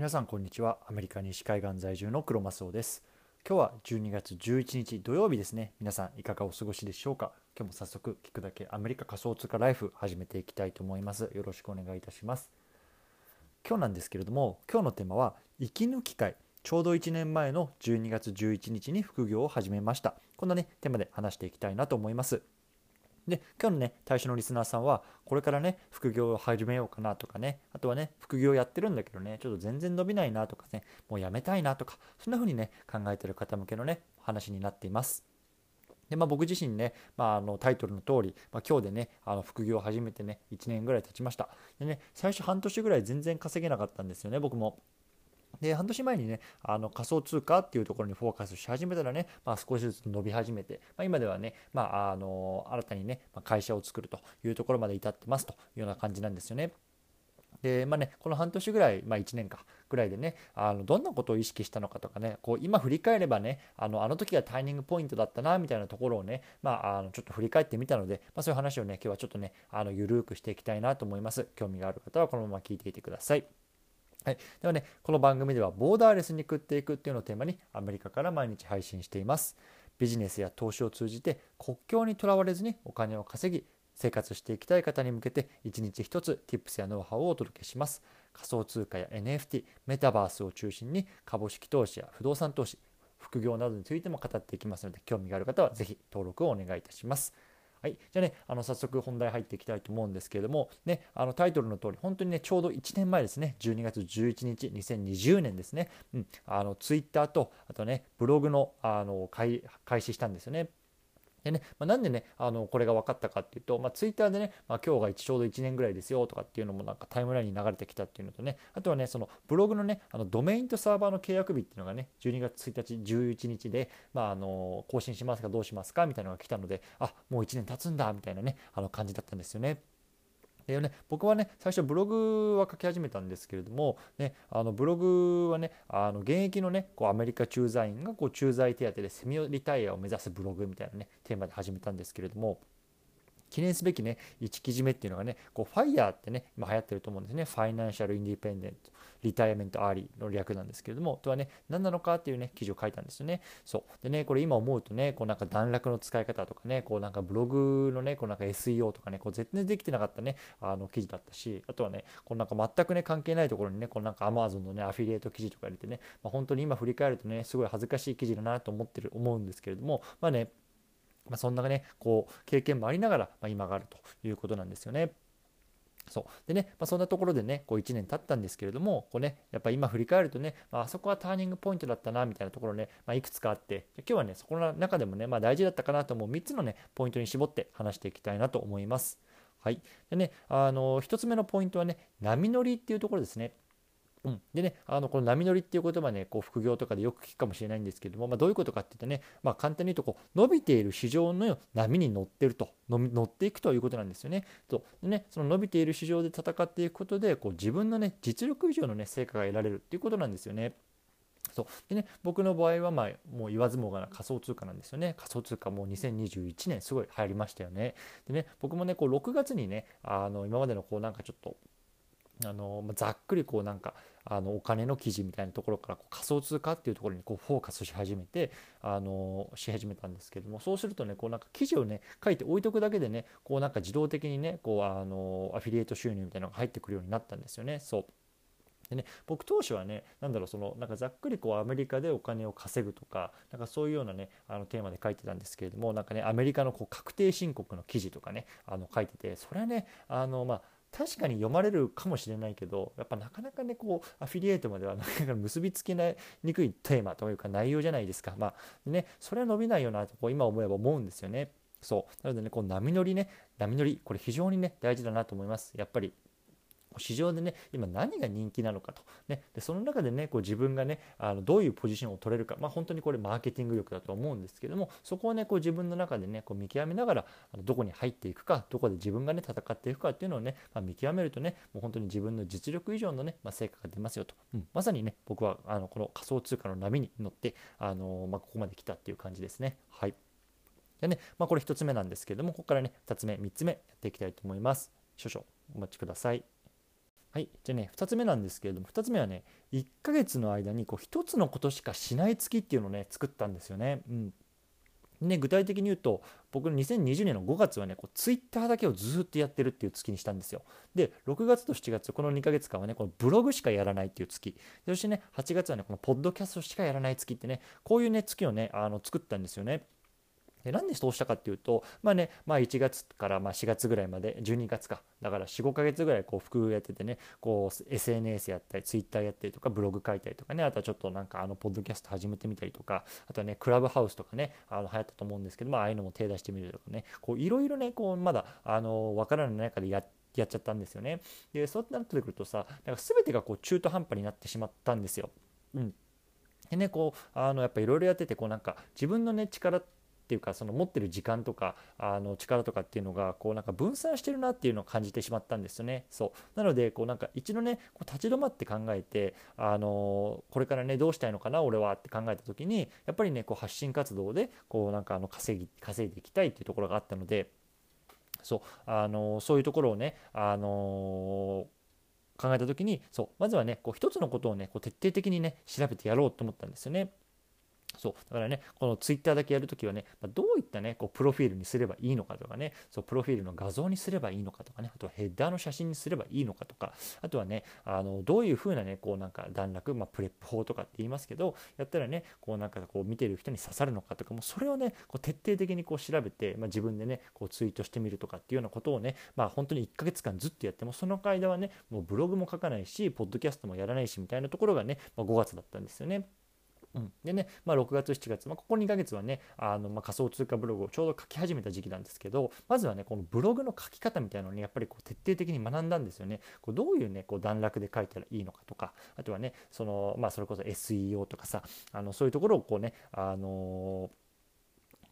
皆さんこんにちは。アメリカ西海岸在住の黒マスオです。今日は12月11日土曜日ですね。皆さんいかがお過ごしでしょうか？今日も早速聞くだけアメリカ仮想通貨ライフ始めていきたいと思います。よろしくお願いいたします。今日なんですけれども今日のテーマは息抜き会。ちょうど1年前の12月11日に副業を始めました。こんなねテーマで話していきたいなと思います。で今日のね対象のリスナーさんはこれからね副業を始めようかなとかねあとはね副業やってるんだけどねちょっと全然伸びないなとかねもうやめたいなとかそんな風にね考えてる方向けのね話になっています。でまあ、僕自身ね、まあ、あのタイトルの通り、まあ、今日でねあの副業を始めてね1年ぐらい経ちました。でね最初半年ぐらい全然稼げなかったんですよね僕も。で半年前にねあの仮想通貨っていうところにフォーカスし始めたらね、まあ、少しずつ伸び始めて、まあ、今ではね、まあ、あの新たにねま会社を作るというところまで至ってますというような感じなんですよね。でまあね、この半年ぐらい、まあ、1年かぐらいでねあのどんなことを意識したのかとかねこう今振り返ればねあのあの時がターニングポイントだったなみたいなところをね、まあ、あのちょっと振り返ってみたので、まあ、そういう話をね今日はちょっとねあのゆるくしていきたいなと思います興味がある方はこのまま聞いていてください。はい、ではねこの番組ではボーダーレスに食っていくっていうのをテーマにアメリカから毎日配信しています。ビジネスや投資を通じて国境にとらわれずにお金を稼ぎ生活していきたい方に向けて一日一つ Tips やノウハウをお届けします。仮想通貨や NFT メタバースを中心に株式投資や不動産投資副業などについても語っていきますので興味がある方は是非登録をお願いいたします。はい、じゃあねあの早速本題入っていきたいと思うんですけれども、ね、あのタイトルの通り本当にねちょうど1年前ですね。12月11日2020年ですね、うん、あのツイッターとあとねブログのあの開始したんですよね。でね、まあ、なんでね、あのこれが分かったかっていうと、まあ、ツイッターでね、まあ、今日がちょうど1年ぐらいですよとかっていうのもなんかタイムラインに流れてきたっていうのとね、あとはね、そのブログのね、あのドメインとサーバーの契約日っていうのがね、12月1日、11日で、まあ、あの更新しますかどうしますかみたいなのが来たので、あもう1年経つんだみたいなね、あの感じだったんですよね。でね、僕はね最初ブログは書き始めたんですけれども、ね、あのブログはねあの現役のねこうアメリカ駐在員がこう駐在手当でセミリタイアを目指すブログみたいなねテーマで始めたんですけれども記念すべきね1記事目っていうのがねこう FIRE ってね今流行ってると思うんですね。 Financial Independent。Retirement Early の略なんですけれどもとはね何なのかっていうね記事を書いたんですよねそうでねこれ今思うとねこうなんか段落の使い方とかねこうなんかブログのねこうなんか SEO とかねこう絶対できてなかったねあの記事だったしあとはねこうなんか全くね関係ないところにねこうなんか Amazon のねアフィリエイト記事とか入れてね、まあ、本当に今振り返るとねすごい恥ずかしい記事だなと思ってる思うんですけれどもまあねまあ、そんなねこう経験もありながら、ま、今があるということなんですよね。そうでね、まあ、そんなところでねこう1年経ったんですけれどもこう、ね、やっぱ今振り返るとね、まあそこはターニングポイントだったなみたいなところね、まあ、いくつかあって今日はねそこの中でもね、まあ、大事だったかなと思う3つのねポイントに絞って話していきたいなと思います。はい、でねあの1つ目のポイントはね波乗りっていうところですね。うん、でねあのこの波乗りっていう言葉ねこう副業とかでよく聞くかもしれないんですけども、まあ、どういうことかって言ってね、まあ、簡単に言うとこう伸びている市場の波に乗ってると乗っていくということなんですよね。とでねその伸びている市場で戦っていくことでこう自分のね実力以上のね成果が得られるっていうことなんですよね。そうでね、僕の場合は、まあ、もう言わずもがな仮想通貨なんですよね。仮想通貨もう2021年すごい流行りましたよね。でね、僕もね、こう6月にね、あの今までのこうなんかちょっとあのざっくりこうなんかあのお金の記事みたいなところからこう仮想通貨っていうところにこうフォーカスし始めてあのし始めたんですけどもそうするとねこうなんか記事をね書いて置いとくだけでねこうなんか自動的にねこうあのアフィリエイト収入みたいなのが入ってくるようになったんですよね。そうでね、僕当初はね何だろうそのなんかざっくりこうアメリカでお金を稼ぐとかなんかそういうようなねあのテーマで書いてたんですけれどもなんかねアメリカのこう確定申告の記事とかねあの書いててそれはねあのまあ確かに読まれるかもしれないけどやっぱなかなかねこうアフィリエイトまでは なかなか結びつけにくいテーマというか内容じゃないですか。まあねそれは伸びないよなとこう今思えば思うんですよね。そう。なのでねこう波乗りね波乗りこれ非常にね大事だなと思います。やっぱり市場でね今何が人気なのかと、ね、でその中でねこう自分がねあのどういうポジションを取れるか、まあ、本当にこれマーケティング力だと思うんですけどもそこをねこう自分の中でねこう見極めながらどこに入っていくかどこで自分がね戦っていくかっていうのをね、まあ、見極めるとねもう本当に自分の実力以上のね、まあ、成果が出ますよと、うん、まさにね僕はあのこの仮想通貨の波に乗ってあの、まあ、ここまで来たっていう感じですね。はいでね、まあ、これ1つ目なんですけども、ここからね、2つ目、3つ目やっていきたいと思います。少々お待ちください。はい、じゃあね2つ目なんですけれども2つ目はね1ヶ月の間にこう1つのことしかしない月っていうのをね作ったんですよね。うん。ね、具体的に言うと僕の2020年の5月はねこうツイッターだけをずっとやってるっていう月にしたんですよ。で6月と7月この2ヶ月間はねこのブログしかやらないっていう月。そしてね8月はねこのポッドキャストしかやらない月ってねこういうね月をねあの作ったんですよね。でなんでそうしたかっていうと、まあね、まあ、1月からま4月ぐらいまで、12月か、だから4、5ヶ月ぐらいこう副業やっててね、こう SNS やったり、Twitter やったりとか、ブログ書いたりとかね、あとはちょっとなんかあの、ポッドキャスト始めてみたりとか、あとはね、クラブハウスとかね、あの流行ったと思うんですけど、まあ、ああいうのも手出してみるとかね、こういろいろね、こうまだ、あの、わからない中でやって、やっちゃったんですよね。で、そうなってくるとさ、なんか全てがこう中途半端になってしまったんですよ。うん。でね、こう、あの、やっぱいろいろやってて、こうなんか自分のね、力って、っていうかその持ってる時間とかあの力とかっていうのがこうなんか分散してるなっていうのを感じてしまったんですよね。そうなのでこうなんか一度ねこう立ち止まって考えてあのこれからねどうしたいのかな俺はって考えた時にやっぱりねこう発信活動でこうなんかあの稼ぎ稼いでいきたいっていうところがあったのでそうあのそういうところをねあの考えた時にそうまずはねこう一つのことをねこう徹底的にね調べてやろうと思ったんですよね。そうだからねこのツイッターだけやるときはね、ま、どういったねこうプロフィールにすればいいのかとかねそうプロフィールの画像にすればいいのかとかねあとはヘッダーの写真にすればいいのかとかあとはねあのどういうふうなねこうなんか段落、まあ、 PREP 法とかって言いますけどやったらねこうなんかこう見てる人に刺さるのかとかもそれをねこう徹底的にこう調べて、まあ、自分でねこうツイートしてみるとかっていうようなことをねまあ本当に1ヶ月間ずっとやってもその間はねもうブログも書かないしポッドキャストもやらないしみたいなところがね、まあ、5月だったんですよね。うん、でね、まあ、6月、7月、まあ、ここ2ヶ月はね、あのまあ、仮想通貨ブログをちょうど書き始めた時期なんですけど、まずはね、このブログの書き方みたいなのにやっぱりこう徹底的に学んだんですよね。こうどういうね、こう段落で書いたらいいのかとか、あとはね、そのまあ、それこそ SEO とかさ、あのそういうところをこうね、あのー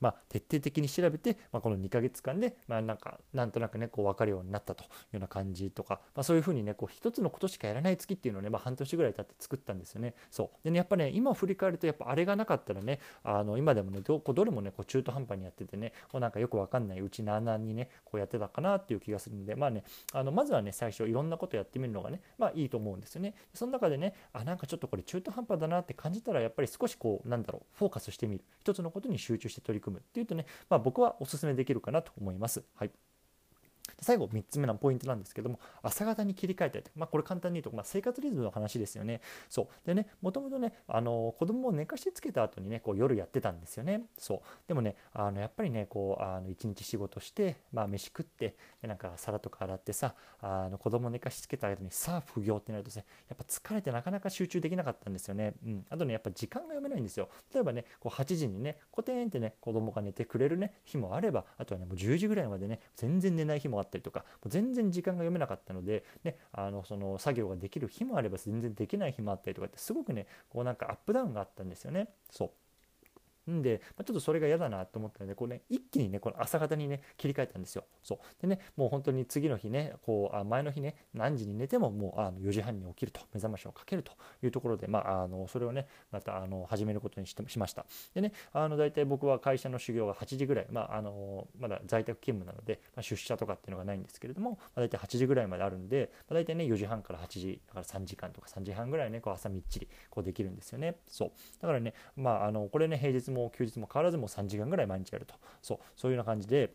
まあ、徹底的に調べて、まあ、この2ヶ月間で、まあ、なんかなんとなくねこう分かるようになったというような感じとか、まあ、そういうふうにねこう一つのことしかやらない月っていうのをね、まあ、半年ぐらい経って作ったんですよね。そうでねやっぱね今振り返るとやっぱあれがなかったらねあの今でもねどこどれもねこう中途半端にやっててねこうなんかよく分かんないうちなあなにねこうやってたかなっていう気がするんでまあねあのまずはね最初いろんなことやってみるのがねまあいいと思うんですよね。その中でねあなんかちょっとこれ中途半端だなって感じたらやっぱり少しこうなんだろうフォーカスしてみる一つのことに集中して取り組むっていうとねまあ、僕はおすすめできるかなと思います。はい最後3つ目のポイントなんですけども朝方に切り替えたいと、まあ、これ簡単に言うと、まあ、生活リズムの話ですよね。そう。でねもともとねあの子供を寝かしつけた後にねこう夜やってたんですよね。そう。でもねあのやっぱりねこうあの一日仕事して、まあ、飯食ってでなんか皿とか洗ってさあの子供寝かしつけた後にさあ副業ってなるとねやっぱ疲れてなかなか集中できなかったんですよね、うん、あとねやっぱ時間が読めないんですよ。例えばねこう8時にねコテンってね子供が寝てくれるね日もあればあとはねもう10時ぐらいまでね全然寝ない日もあっったりとかもう全然時間が読めなかったので、ね、あのその作業ができる日もあれば全然できない日もあったりとかってすごくねこうなんかアップダウンがあったんですよね。そうんで、まあ、ちょっとそれが嫌だなと思ったので、こうね、一気にね、この朝方にね、切り替えたんですよ。そう。でね、もう本当に次の日ね、こう、あ前の日ね、何時に寝てももうあの4時半に起きると、目覚ましをかけるというところで、まあ、あのそれをね、またあの始めることにしてしました。でね、あの大体僕は会社の修行が8時ぐらい、まあ、あのまだ在宅勤務なので、まあ、出社とかっていうのがないんですけれども、まあ、大体8時ぐらいまであるんで、まあ、大体ね、4時半から8時、だから3時間とか3時半ぐらいね、こう朝みっちりこうできるんですよね。そう。だからね、まあ、あのこれね、平日も休日も変わらずもう3時間ぐらい毎日やると。そうそういうような感じで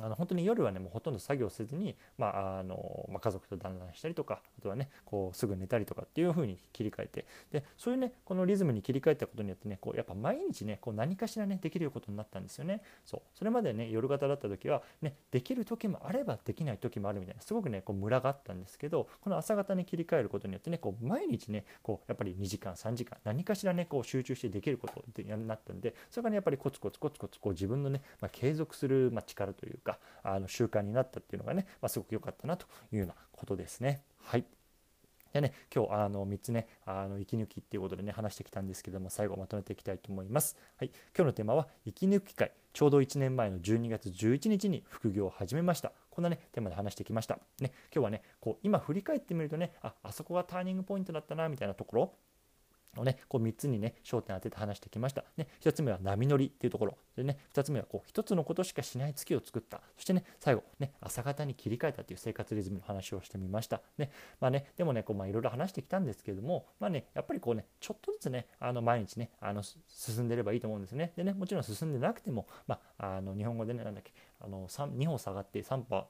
あの本当に夜はねもうほとんど作業せずに、まああのまあ、家族と団らんしたりとかあとはねこうすぐ寝たりとかっていう風に切り替えてでそういうねこのリズムに切り替えたことによってねこうやっぱ毎日ねこう何かしらねできることになったんですよね。そう。それまでね夜型だった時はねできる時もあればできない時もあるみたいなすごくねこうムラがあったんですけどこの朝型に切り替えることによってねこう毎日ねこうやっぱり2時間3時間何かしらねこう集中してできることになったんでそれがねやっぱりコツコツコツコツこう自分のね、まあ、継続する、まあ、力というかあの習慣になったっていうのがね、まあ、すごく良かったなというようなことですね。はいでね、今日あの3つね、あの息抜きっていうことでね、話してきたんですけども、最後まとめていきたいと思います。はい、今日のテーマは、息抜き会。ちょうど1年前の12月11日に副業を始めました。こんなね、テーマで話してきました。ね、今日はね、こう今振り返ってみるとね、あ、あそこがターニングポイントだったな、みたいなところ、のね、こう3つにね、焦点当てて話してきました。ね、1つ目は波乗りっていうところ。でね、2つ目はこう1つのことしかしない月を作った。そしてね、最後、ね、朝方に切り替えたという生活リズムの話をしてみました。ね、まあね、でもね、こうまあいろいろ話してきたんですけれども、まあね、やっぱりこうね、ちょっとずつね、あの毎日ね、あの進んでればいいと思うんですね。でね、もちろん進んでなくても、まあ、あの日本語でね、なんだっけ、あの2歩下がって3歩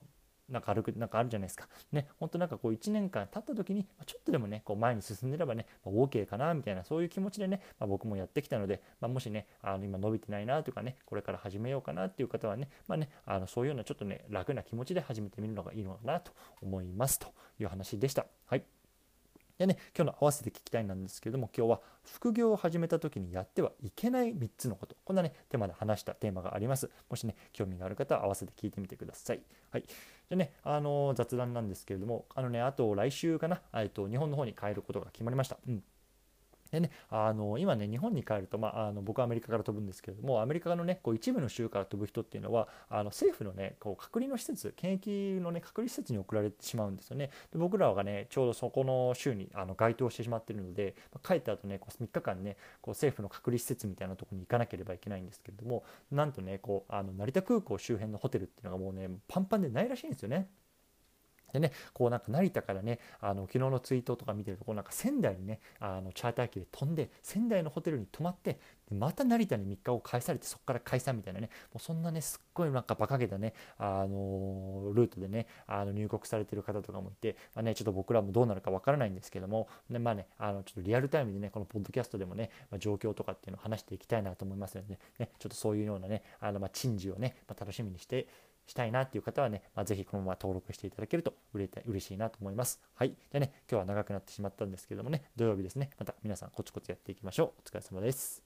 なんか歩く、なんかあるじゃないですか。ね、本当なんかこう1年間経った時に、ちょっとでもね、こう前に進んでればね、まあ、OK かな、みたいな、そういう気持ちでね、まあ、僕もやってきたので、まあ、もしね、あの今伸びてないなとかね、これから始めようかなっていう方はね、まあね、あのそういうようなちょっとね、楽な気持ちで始めてみるのがいいのかなと思いますという話でした。はい。でね、今日の合わせて聞きたいなんですけれども、今日は副業を始めた時にやってはいけない3つのこと。こんなね、テーマで話したテーマがあります。もしね、興味がある方は合わせて聞いてみてください。はい。でね、あの、雑談なんですけれども、あのね、あと来週かな、えっと、日本の方に帰ることが決まりました。うん。でね、あの今ね、日本に帰ると、まあ、あの僕はアメリカから飛ぶんですけれども、アメリカのね、こう一部の州から飛ぶ人っていうのは、あの政府のね、こう隔離の施設、検疫のね、隔離施設に送られてしまうんですよね。で僕らがね、ちょうどそこの州にあの該当してしまっているので、まあ、帰った後ね、こう3日間ね、こう政府の隔離施設みたいなところに行かなければいけないんですけれども、なんとね、こうあの成田空港周辺のホテルっていうのがもうね、パンパンでないらしいんですよね。でね、こうなんか成田からね、あの昨日のツイートとか見てると、こうなんか仙台にね、あのチャーター機で飛んで、仙台のホテルに泊まって、また成田に3日を返されて、そこから解散みたいなね、もうそんなね、すっごいなんか馬鹿げたね、あのルートでね、あの入国されてる方とかもいて、まあね、ちょっと僕らもどうなるかわからないんですけども、ね、まあね、あのちょっとリアルタイムでね、このポッドキャストでもね、まあ、状況とかっていうのを話していきたいなと思いますので、ね、ちょっとそういうようなね、あのまあ珍事をね、まあ、楽しみにして、したいなっていう方はね、まあ、ぜひこのまま登録していただけると嬉しいなと思います。はい。じゃあね、今日は長くなってしまったんですけどもね、土曜日ですね、また皆さんコツコツやっていきましょう。お疲れ様です。